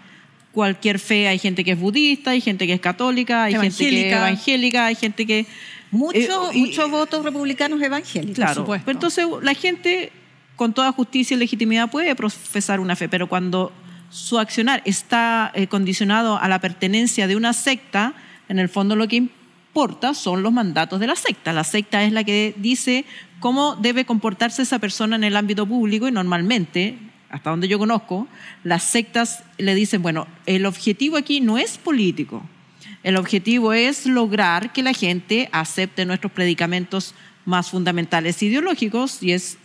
cualquier fe. Hay gente que es budista, hay gente que es católica, hay gente que es Evangélica. evangélica, hay gente que... Muchos Eh, muchos votos republicanos evangélicos. Claro, supuesto. pero entonces la gente con toda justicia y legitimidad puede profesar una fe, pero cuando su accionar está eh, condicionado a la pertenencia de una secta, en el fondo lo que porta son los mandatos de la secta. La secta es la que dice cómo debe comportarse esa persona en el ámbito público y normalmente, hasta donde yo conozco, las sectas le dicen, bueno, el objetivo aquí no es político, el objetivo es lograr que la gente acepte nuestros predicamentos más fundamentales ideológicos y es,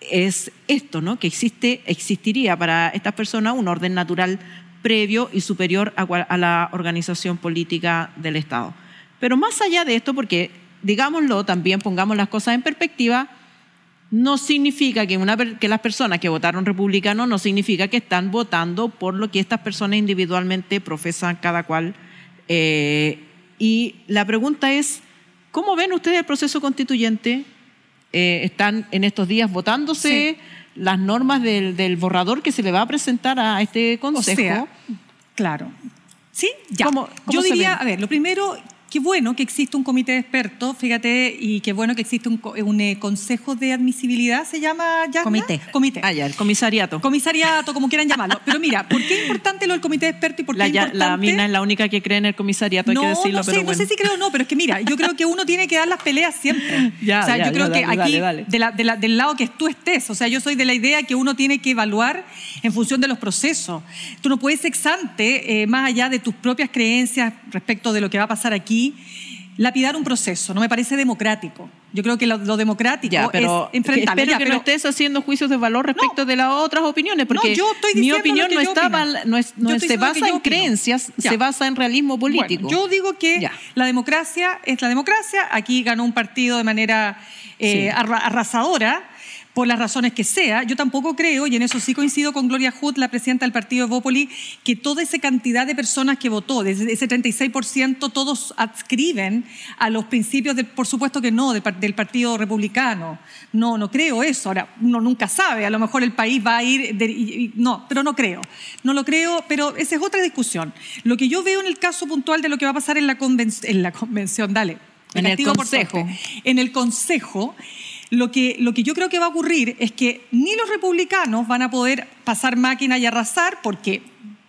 es esto, ¿no? que existe, existiría para estas personas un orden natural previo y superior a, la organización política del Estado. Pero más allá de esto, porque digámoslo, también pongamos las cosas en perspectiva, no significa que, una, que las personas que votaron republicano no significa que están votando por lo que estas personas individualmente profesan cada cual. Eh, y la pregunta es, ¿cómo ven ustedes el proceso constituyente? Eh, ¿Están en estos días votándose las normas del, borrador que se le va a presentar a este consejo? claro. Sí, ya. Yo diría, a ver, lo primero Qué bueno que existe un comité de expertos, fíjate, y qué bueno que existe un, eh, consejo de admisibilidad, ¿se llama ya? Comité. Comité. Ah, ya, el comisariato. Comisariato, como quieran llamarlo. Pero mira, ¿por qué es importante lo del comité de expertos y por qué la, es importante? La mina es la única que cree en el comisariato, hay que decirlo, no sé, pero No sé si creo o no, pero es que mira, yo creo que uno tiene que dar las peleas siempre. (laughs) ya, o sea, yo creo que aquí, del lado que tú estés, o sea, yo soy de la idea que uno tiene que evaluar en función de los procesos. Tú no puedes exante, eh, más allá de tus propias creencias respecto de lo que va a pasar aquí, lapidar un proceso, no me parece democrático. Yo creo que lo, democrático es enfrentarlo. Espero que no estés haciendo juicios de valor respecto de las otras opiniones, porque mi opinión no, estaba, no, se basa en creencias, se basa en realismo político. yo digo que la democracia es la democracia. Aquí ganó un partido de manera eh, arrasadora por las razones que sea. Yo tampoco creo, y en eso sí coincido con Gloria Hood, la presidenta del partido de Bópoli, que toda esa cantidad de personas que votó, desde ese 36%, todos adscriben a los principios, de, por supuesto que no, del, Partido Republicano. No, no creo eso. Ahora, uno nunca sabe, a lo mejor el país va a ir... no, pero no creo. No lo creo, pero esa es otra discusión. Lo que yo veo en el caso puntual de lo que va a pasar en la, en la convención, dale. En el consejo. En el consejo lo que, lo que yo creo que va a ocurrir es que ni los republicanos van a poder pasar máquina y arrasar porque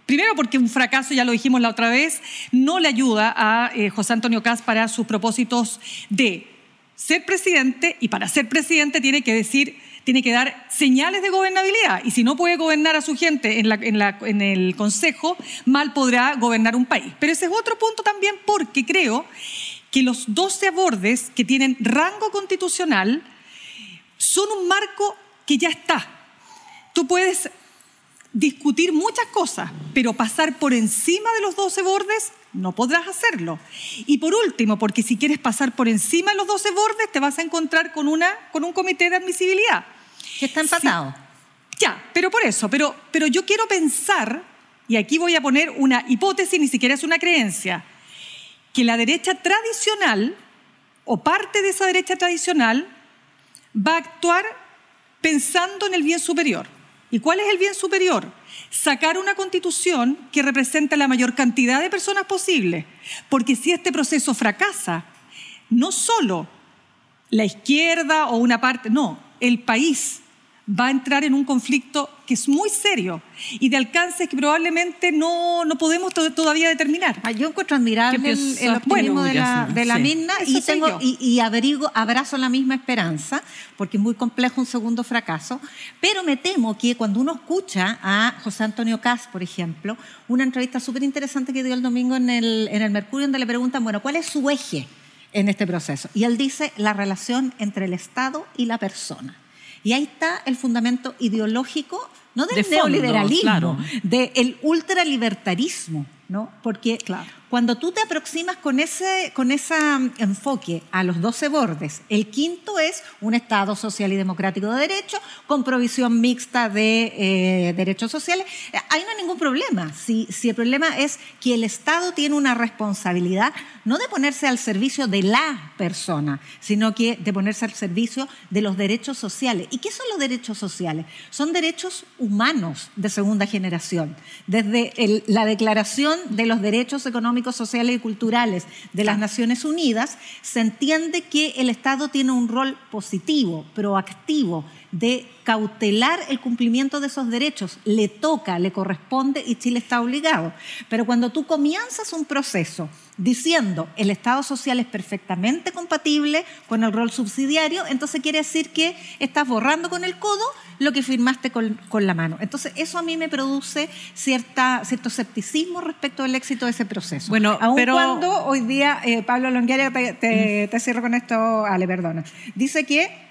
Primero porque un fracaso, ya lo dijimos la otra vez, no le ayuda a eh, José Antonio Caz para sus propósitos de ser presidente y para ser presidente tiene que decir, tiene que dar señales de gobernabilidad y si no puede gobernar a su gente en, en el Consejo, mal podrá gobernar un país. Pero ese es otro punto también porque creo que los 12 abordes que tienen rango constitucional son un marco que ya está. Tú puedes discutir muchas cosas, pero pasar por encima de los 12 bordes no podrás hacerlo. Y por último, porque si quieres pasar por encima de los 12 bordes, te vas a encontrar con, una, con un comité de admisibilidad. Que está empatado. Ya, pero por eso, pero, pero yo quiero pensar, y aquí voy a poner una hipótesis, ni siquiera es una creencia, que la derecha tradicional, o parte de esa derecha tradicional, va a actuar pensando en el bien superior. ¿Y cuál es el bien superior? Sacar una constitución que represente la mayor cantidad de personas posible. Porque si este proceso fracasa, no solo la izquierda o una parte, no, el país va a entrar en un conflicto que es muy serio y de alcances que probablemente no, no podemos todavía determinar. Ah, yo encuentro admirable el, optimismo de la, de la misma y, tengo, y, y abrazo la misma esperanza, porque es muy complejo un segundo fracaso, pero me temo que cuando uno escucha a José Antonio Cas, por ejemplo, una entrevista súper interesante que dio el domingo en el, en el Mercurio, donde le preguntan, bueno, ¿cuál es su eje en este proceso? Y él dice la relación entre el Estado y la persona. Y ahí está el fundamento ideológico, no del neoliberalismo, del ultralibertarismo, ¿no? Porque claro. Cuando tú te aproximas con ese, con ese mm, enfoque a los 12 bordes, el quinto es un Estado social y democrático de derecho con provisión mixta de eh, derechos sociales. Eh, ahí no hay ningún problema. Si, si el problema es que el Estado tiene una responsabilidad no de ponerse al servicio de la persona, sino que de ponerse al servicio de los derechos sociales. ¿Y qué son los derechos sociales? Son derechos humanos de segunda generación. Desde la Declaración de los Derechos Económicos económicos, sociales y culturales de las Naciones Unidas, se entiende que el Estado tiene un rol positivo, proactivo, de cautelar el cumplimiento de esos derechos. Le toca, le corresponde y Chile está obligado. Pero cuando tú comienzas un proceso diciendo el Estado social es perfectamente compatible con el rol subsidiario, entonces quiere decir que estás borrando con el codo lo que firmaste con, la mano. Entonces eso a mí me produce cierta, cierto escepticismo respecto al éxito de ese proceso. Bueno, Aun pero... cuando hoy día, eh, Pablo Longueira, te, te cierro con esto, Ale, perdona, dice que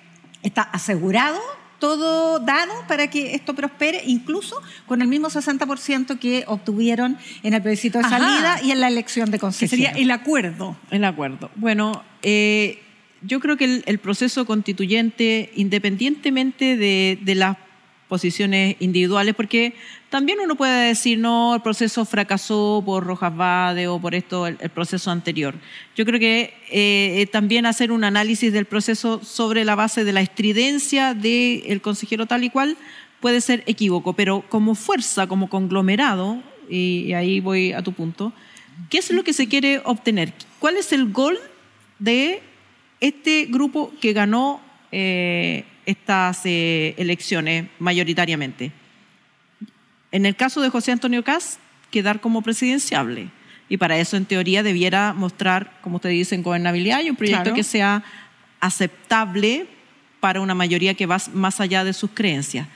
está asegurado todo dado para que esto prospere, incluso con el mismo 60% que obtuvieron en el plebiscito de salida y en la elección de concesión. sería el acuerdo. El acuerdo. Bueno, eh, yo creo que el, proceso constituyente, independientemente de, de las posiciones individuales, porque también uno puede decir, no, el proceso fracasó por Rojas Vade o por esto, el, proceso anterior. Yo creo que eh, eh, también hacer un análisis del proceso sobre la base de la estridencia del consejero tal y cual puede ser equívoco, pero como fuerza, como conglomerado, y, ahí voy a tu punto, ¿qué es lo que se quiere obtener? ¿Cuál es el gol de este grupo que ganó eh, estas elecciones mayoritariamente? En el caso de José Antonio Caz, quedar como presidenciable. Y para eso, en teoría, debiera mostrar, como ustedes dicen, gobernabilidad y un proyecto que sea aceptable para una mayoría que va más allá de sus creencias.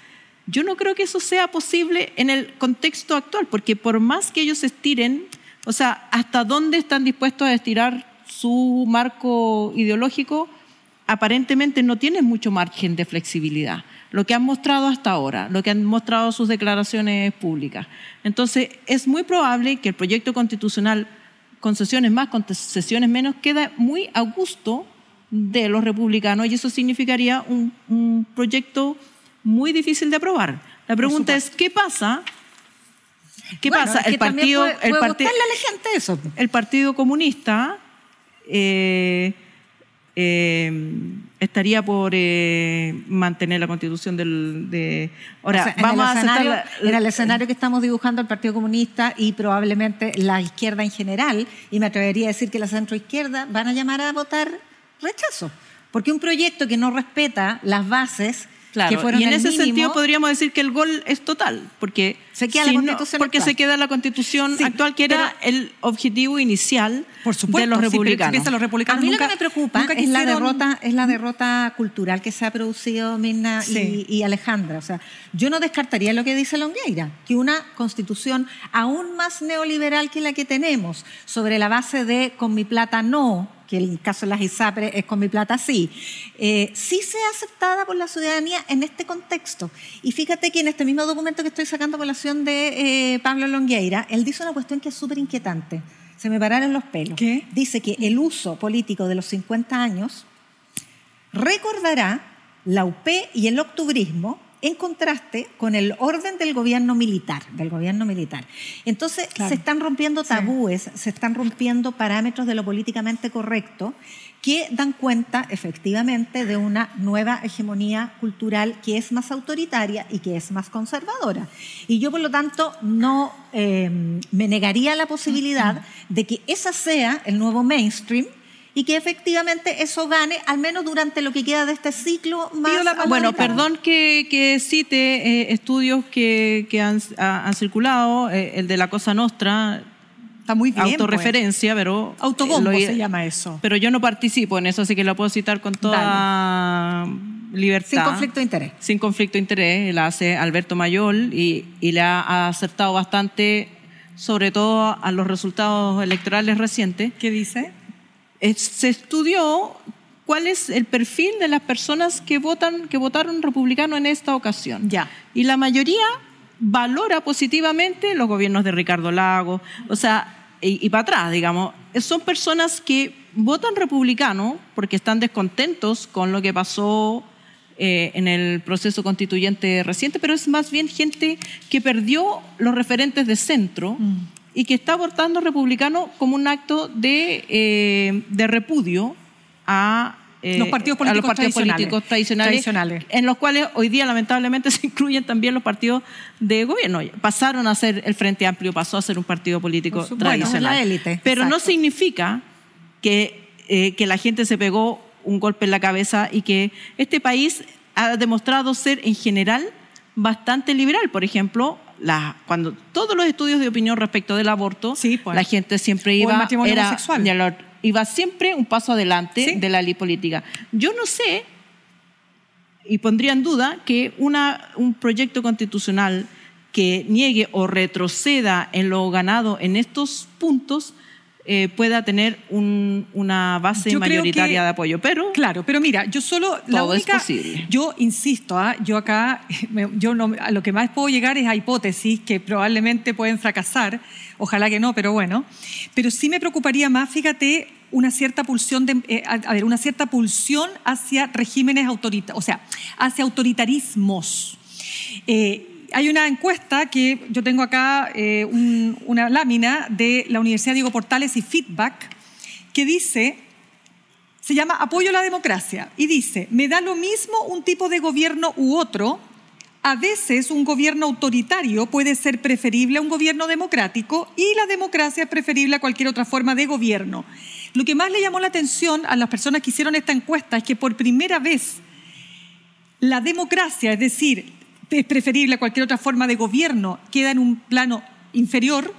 Yo no creo que eso sea posible en el contexto actual, porque por más que ellos estiren, o sea, hasta dónde están dispuestos a estirar su marco ideológico, aparentemente no tienen mucho margen de flexibilidad lo que han mostrado hasta ahora, lo que han mostrado sus declaraciones públicas. Entonces, es muy probable que el proyecto constitucional, concesiones más, concesiones menos, quede muy a gusto de los republicanos y eso significaría un, proyecto muy difícil de aprobar. La pregunta es, ¿qué pasa? ¿Qué pasa? El partido, el, partido eso. el Partido Comunista eh, eh, estaría por eh, mantener la constitución del, de... Ahora, vamos a escenario, En el escenario que estamos dibujando el Partido Comunista y probablemente la izquierda en general, y me atrevería a decir que la centroizquierda van a llamar a votar rechazo. Porque un proyecto que no respeta las bases Claro, y en ese sentido podríamos decir que el gol es total, porque se queda, la, constitución porque se queda la constitución actual, que era el objetivo inicial de los republicanos. los republicanos. A mí lo que me preocupa es, la derrota, es la derrota cultural que se ha producido Mirna y, Alejandra. O sea, yo no descartaría lo que dice Longueira, que una constitución aún más neoliberal que la que tenemos, sobre la base de con mi plata no, que el caso de las ISAPRE es con mi plata sí, eh, sí sea aceptada por la ciudadanía en este contexto. Y fíjate que en este mismo documento que estoy sacando colación de eh, Pablo Longueira, él dice una cuestión que es súper inquietante. Se me pararon los pelos. ¿Qué? Dice que el uso político de los 50 años recordará la UP y el octubrismo en contraste con el orden del gobierno militar, del gobierno militar. Entonces se están rompiendo tabúes, se están rompiendo parámetros de lo políticamente correcto que dan cuenta efectivamente de una nueva hegemonía cultural que es más autoritaria y que es más conservadora. Y yo por lo tanto no eh, me negaría la posibilidad de que esa sea el nuevo mainstream y que efectivamente eso gane, al menos durante lo que queda de este ciclo más. Bueno, perdón que, cite eh, estudios que, han, circulado, eh, el de la Cosa Nostra. Está muy bien. Autorreferencia, pues. pero. Autobombo se llama eso. Pero yo no participo en eso, así que lo puedo citar con toda libertad. Sin conflicto de interés. Sin conflicto de interés. La hace Alberto Mayol y, y le ha acertado bastante, sobre todo a los resultados electorales recientes. ¿Qué dice? Se estudió cuál es el perfil de las personas que votan, que votaron republicano en esta ocasión. Ya. Y la mayoría valora positivamente los gobiernos de Ricardo Lago, o sea, y, para atrás, digamos, son personas que votan republicano porque están descontentos con lo que pasó eh, en el proceso constituyente reciente, pero es más bien gente que perdió los referentes de centro. Mm y que está abortando republicano como un acto de, eh, de repudio a eh, Los partidos a los políticos partidos tradicionales. políticos tradicionales, Tradicionales. en los cuales hoy día lamentablemente (laughs) se incluyen también los partidos de gobierno. Pasaron a ser el Frente Amplio, pasó a ser un partido político supuesto, tradicional. la élite, Pero no significa que, eh, que la gente se pegó un golpe en la cabeza y que este país ha demostrado ser en general bastante liberal. Por ejemplo, la, cuando todos los estudios de opinión respecto del aborto, Sí, pues. la gente siempre iba, era, la- iba siempre un paso adelante Sí. de la ley política. Yo no sé, y pondría en duda, que una, un proyecto constitucional que niegue o retroceda en lo ganado en estos puntos eh, pueda tener un- una base Yo mayoritaria que- de apoyo. Pero Claro, pero mira, yo solo la es única, posible. yo insisto, ¿ah? yo acá, (laughs) me- yo no, a lo que más puedo llegar es a hipótesis que probablemente pueden fracasar, ojalá que no, pero bueno, pero sí me preocuparía más, fíjate, una cierta pulsión de, eh, a, a ver, una cierta pulsión hacia regímenes autoritarios, o sea, hacia autoritarismos. Eh, hay una encuesta que yo tengo acá, eh, un- una lámina de la Universidad Diego Portales y Feedback, que dice se llama Apoyo a la Democracia y dice, me da lo mismo un tipo de gobierno u otro, a veces un gobierno autoritario puede ser preferible a un gobierno democrático y la democracia es preferible a cualquier otra forma de gobierno. Lo que más le llamó la atención a las personas que hicieron esta encuesta es que por primera vez la democracia, es decir, es preferible a cualquier otra forma de gobierno, queda en un plano inferior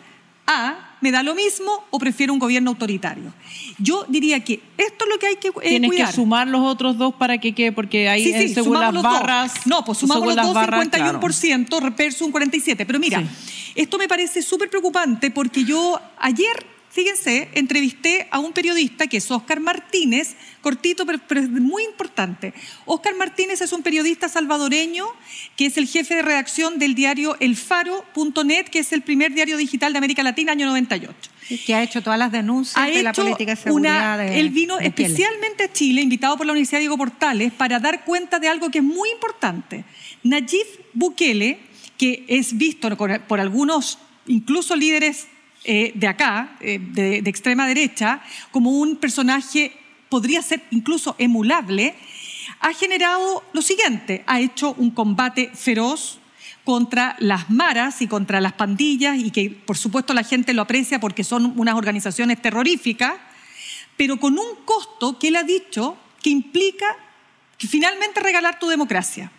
a me da lo mismo o prefiero un gobierno autoritario. Yo diría que esto es lo que hay que eh, tienes cuidar. que sumar los otros dos para que quede, porque ahí Sí, eh, sí, según sumamos las los dos. barras. No, pues sumamos los dos, barras, 51% versus un 47%. Pero mira, esto me parece súper preocupante porque yo ayer, fíjense, entrevisté a un periodista que es Oscar Martínez, cortito, pero, pero es muy importante. Oscar Martínez es un periodista salvadoreño que es el jefe de redacción del diario elfaro.net, que es el primer diario digital de América Latina, año 98 Que ha hecho todas las denuncias ha de la política de seguridad. una, de- él vino de especialmente a Chile, invitado por la Universidad Diego Portales, para dar cuenta de algo que es muy importante. Nayib Bukele, que es visto por algunos, incluso líderes eh, de acá, eh, de, extrema derecha, como un personaje, podría ser incluso emulable, ha generado lo siguiente, ha hecho un combate feroz contra las maras y contra las pandillas y que por supuesto la gente lo aprecia porque son unas organizaciones terroríficas, pero con un costo que él ha dicho que implica que finalmente regalar tu democracia,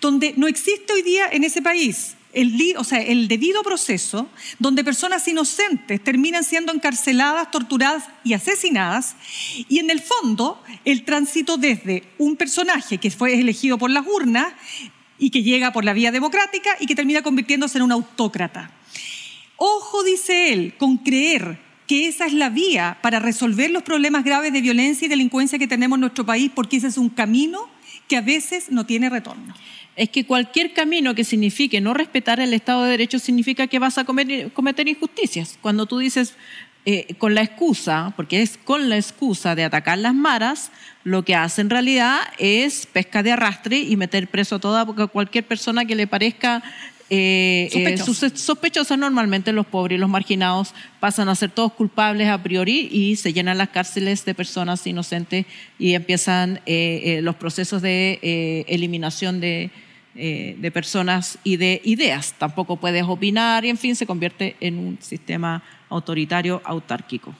donde no existe hoy día en ese país el, debido proceso, donde personas inocentes terminan siendo encarceladas, torturadas y asesinadas, y en el fondo el tránsito desde un personaje que fue elegido por las urnas y que llega por la vía democrática y que termina convirtiéndose en un autócrata. Ojo, dice él, con creer que esa es la vía para resolver los problemas graves de violencia y delincuencia que tenemos en nuestro país, porque ese es un camino que a veces no tiene retorno. Es que cualquier camino que signifique no respetar el Estado de Derecho significa que vas a cometer injusticias. Cuando tú dices eh, con la excusa, porque es con la excusa de atacar las maras, lo que hace en realidad es pesca de arrastre y meter preso a toda cualquier persona que le parezca eh, eh. Normalmente los pobres y los marginados pasan a ser todos culpables a priori y se llenan las cárceles de personas inocentes y empiezan eh, eh, los procesos de eliminación de, eh, de personas y de ideas. Tampoco puedes opinar y en fin se convierte en un sistema autoritario autárquico.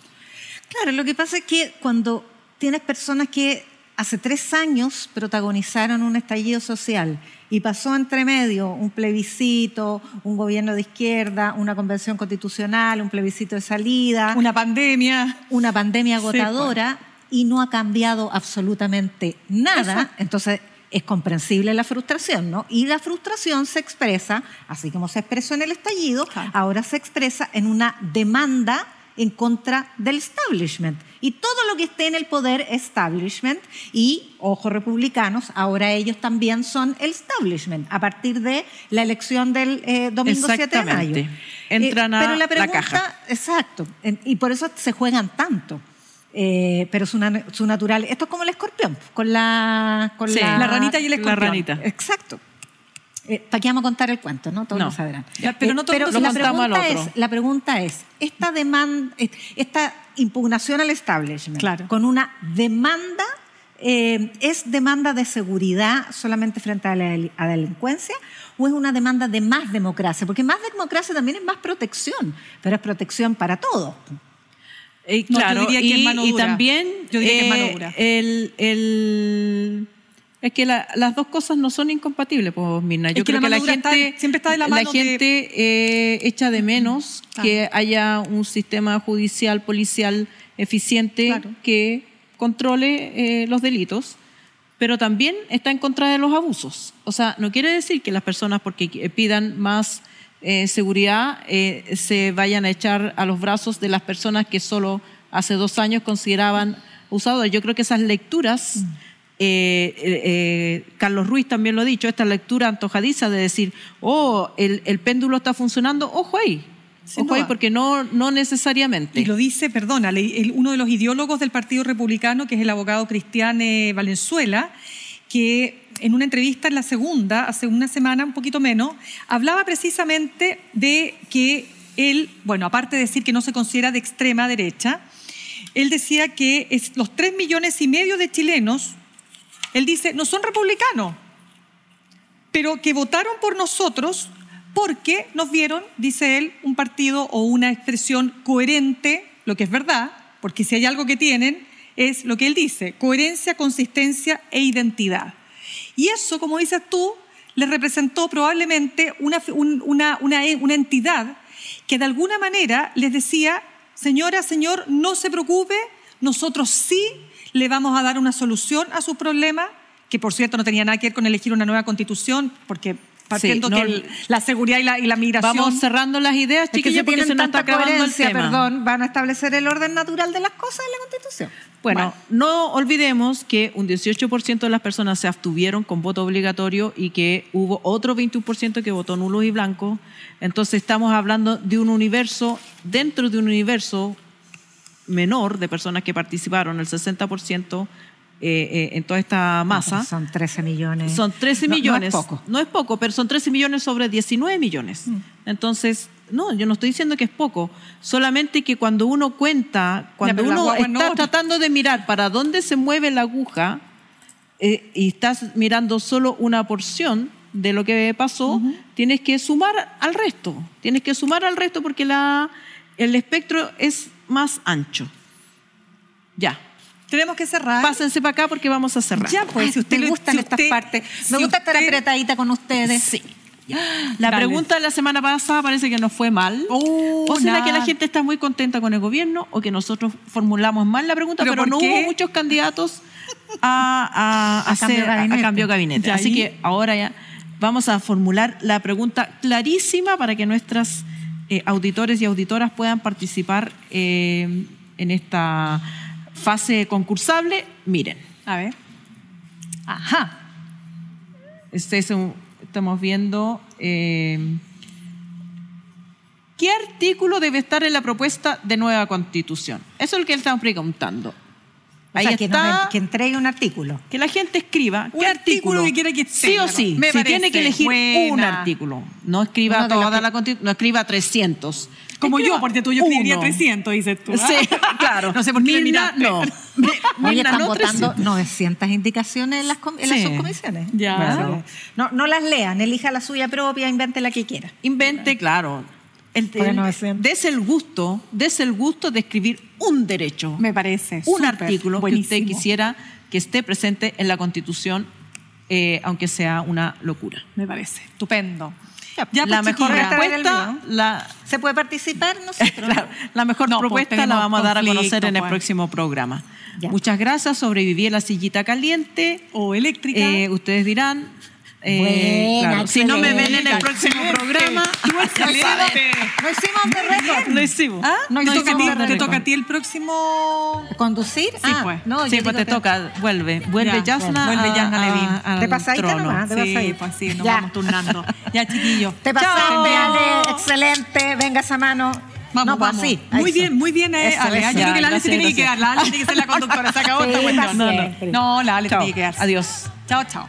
Claro, lo que pasa es que cuando tienes personas que hace tres años protagonizaron un estallido social y pasó entre medio un plebiscito, un gobierno de izquierda, una convención constitucional, un plebiscito de salida, Una pandemia. una pandemia Sí, pues. agotadora y no ha cambiado absolutamente nada, Exacto. entonces es comprensible la frustración, ¿no? Y la frustración se expresa, así como se expresó en el estallido, Claro. ahora se expresa en una demanda en contra del establishment. Y todo lo que esté en el poder establishment, y, ojo republicanos, ahora ellos también son el establishment, a partir de la elección del eh, domingo 7 de mayo. Entran a pero la, la pregunta, caja. Exacto, en- y por eso se juegan tanto. Eh, pero su, na- su natural, esto es como el escorpión, con la, con Sí, la, La ranita y el La escorpión. ranita. Exacto. ¿Para qué vamos a contar el cuento? No, todos No. lo sabrán. Ya, pero no todo el mundo la, lo contamos al otro. es, la pregunta es, esta demanda, esta impugnación al establishment, Claro. con una demanda eh, es demanda de seguridad solamente frente a la, a la delincuencia o es una demanda de más democracia? Porque más democracia también es más protección, pero es protección para todos. Eh, No, yo claro, diría que y, es mano y también Yo diría que es mano eh, dura. el, el- es que la- las dos cosas no son incompatibles, pues, Mirna. Yo Es que creo la que la gente, está- siempre está de la mano de- gente eh, echa de menos Ah. que haya un sistema judicial, policial eficiente Claro. que controle eh, los delitos, pero también está en contra de los abusos. O sea, no quiere decir que las personas, porque pidan más eh, seguridad, eh, se vayan a echar a los brazos de las personas que solo hace dos años consideraban abusadoras. Yo creo que esas lecturas, Mm. eh, Carlos Ruiz también lo ha dicho, esta lectura antojadiza de decir, oh, el, el péndulo está funcionando, ojo ahí. Sin ojo ahí, porque no, no necesariamente. Y lo dice, perdona, uno de los ideólogos del Partido Republicano, que es el abogado Cristiane Valenzuela, que en una entrevista en la segunda, hace una semana, un poquito menos, hablaba precisamente de que él, bueno, aparte de decir que no se considera de extrema derecha, él decía que los tres millones y medio de chilenos, él dice, no son republicanos, pero que votaron por nosotros porque nos vieron, dice él, un partido o una expresión coherente, lo que es verdad, porque si hay algo que tienen es lo que él dice, coherencia, consistencia e identidad. Y eso, como dices tú, le representó probablemente una, un- una, una, una entidad que de alguna manera les decía, señora, señor, no se preocupe, nosotros sí le vamos a dar una solución a sus problemas, que por cierto no tenía nada que ver con elegir una nueva constitución, porque partiendo no, que el- la seguridad y la, y la migración... Vamos cerrando las ideas, chiquillos, porque se nos está acabando el tema. perdón, van a establecer el orden natural de las cosas en la Constitución. Bueno, no olvidemos que un 18% de las personas se abstuvieron con voto obligatorio y que hubo otro 21% que votó nulo y blanco. Entonces estamos hablando de un universo, dentro de un universo menor de personas que participaron, el 60% eh, eh, en toda esta masa. Son 13 millones. Son 13 No- no es millones. poco. No es poco, pero son 13 millones sobre 19 millones. Mm. Entonces, no, yo no estoy diciendo que es poco. Solamente que cuando uno cuenta, cuando uno está no. tratando de mirar para dónde se mueve la aguja eh, y estás mirando solo una porción de lo que pasó, tienes que sumar al resto. Tienes que sumar al resto porque la, el espectro es más ancho. Ya. Tenemos que cerrar. Pásense para acá porque vamos a cerrar. Ya, pues, Ay, si usted me gustan si estas usted- partes. si Me gusta estar apretadita con ustedes. Sí. La Dale. pregunta de la semana pasada parece que nos fue mal. Oh, o será nada. que la gente está muy contenta con el gobierno o que nosotros formulamos mal la pregunta, ¿Pero no qué? hubo muchos candidatos a, a, (laughs) A hacer- cambio de a- cambio gabinete. Así que ahora ya vamos a formular la pregunta clarísima para que nuestras eh, auditores y auditoras puedan participar eh, en esta fase concursable. Miren. A ver. Ajá. Este es un- estamos viendo eh, qué artículo debe estar en la propuesta de nueva constitución. Eso es lo que le estamos preguntando. O Ahí sea, que, está. que entregue un artículo. Que la gente escriba Un qué artículo artículo, que quiera que sí tenga, o sí. me si tiene que elegir un artículo, no escriba toda la constitución, no escriba 300. Como Escriba yo, porque tú yo escribiría uno. 300, dices tú. ¿ah? Sí, (laughs) claro. no sé por qué Mirna, miraste. no. (laughs) (laughs) Oye, están no votando 300. 900 indicaciones en las, en las subcomisiones. Ya. No, no las lean, elija la suya propia, invente la que quiera. Invente, claro. El, el- 900. dese el gusto, dese el gusto de escribir un derecho, Me parece. un artículo que usted quisiera que esté presente en la Constitución, eh, aunque sea una locura. Me parece. Estupendo. Ya, la pues, mejor traer el respuesta, la, ¿Se puede participar? Nosotros. (laughs) claro, la mejor No, pues, propuesta la vamos a dar a conocer en el pues. próximo programa. Ya. Muchas gracias, sobreviví a la sillita caliente. O eléctrica. Eh, ustedes dirán, eh, Buena, claro, si no me ven en el excelente. próximo programa, (laughs) (laughs) Excelente. No hicimos de récord. lo hicimos. ¿Ah? No te, toca a hicimos ti, te toca a ti el próximo. ¿Conducir? Sí, ah, pues. No, sí, pues te que- toca, vuelve, vuelve Ya, Yasna, vuelve Yasna Levin. nomás. te vas a Sí, pues sí, nos Ya. vamos turnando. (laughs) Ya, chiquillo. Te pasaste, Ale. Excelente. Venga esa mano. Vamos, no, pues vamos. así. Muy Eso. bien, muy bien, eh, Eso, Ale. eso. Yo creo que la Ale se tiene que quedar. La Ale tiene que ser la conductora. Se acabó Sí, esta cuestión. No, no. No, la Ale tiene que quedarse. Adiós. Chao, chao.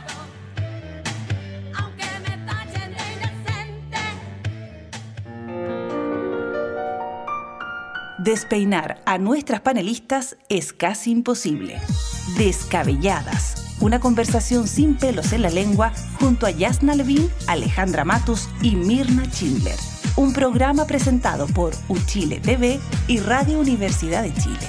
Despeinar a nuestras panelistas es casi imposible. Descabelladas. Una conversación sin pelos en la lengua junto a Yasna Levin, Alejandra Matus y Mirna Schindler. Un programa presentado por Uchile TV y Radio Universidad de Chile.